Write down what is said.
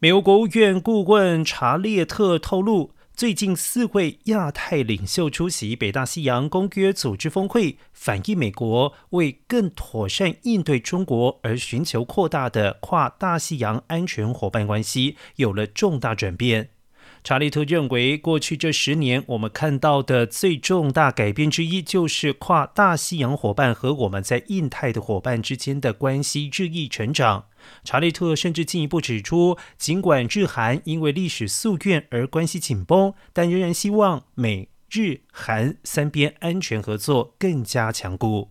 美国国务院顾问查列特透露，最近四位亚太领袖出席北大西洋公约组织峰会，反映美国为更妥善应对中国而寻求扩大的跨大西洋安全伙伴关系有了重大转变。查利特认为，过去这十年，我们看到的最重大改变之一，就是跨大西洋伙伴和我们在印太的伙伴之间的关系日益成长。查利特甚至进一步指出，尽管日韩因为历史夙愿而关系紧绷，但仍然希望美日韩三边安全合作更加强固。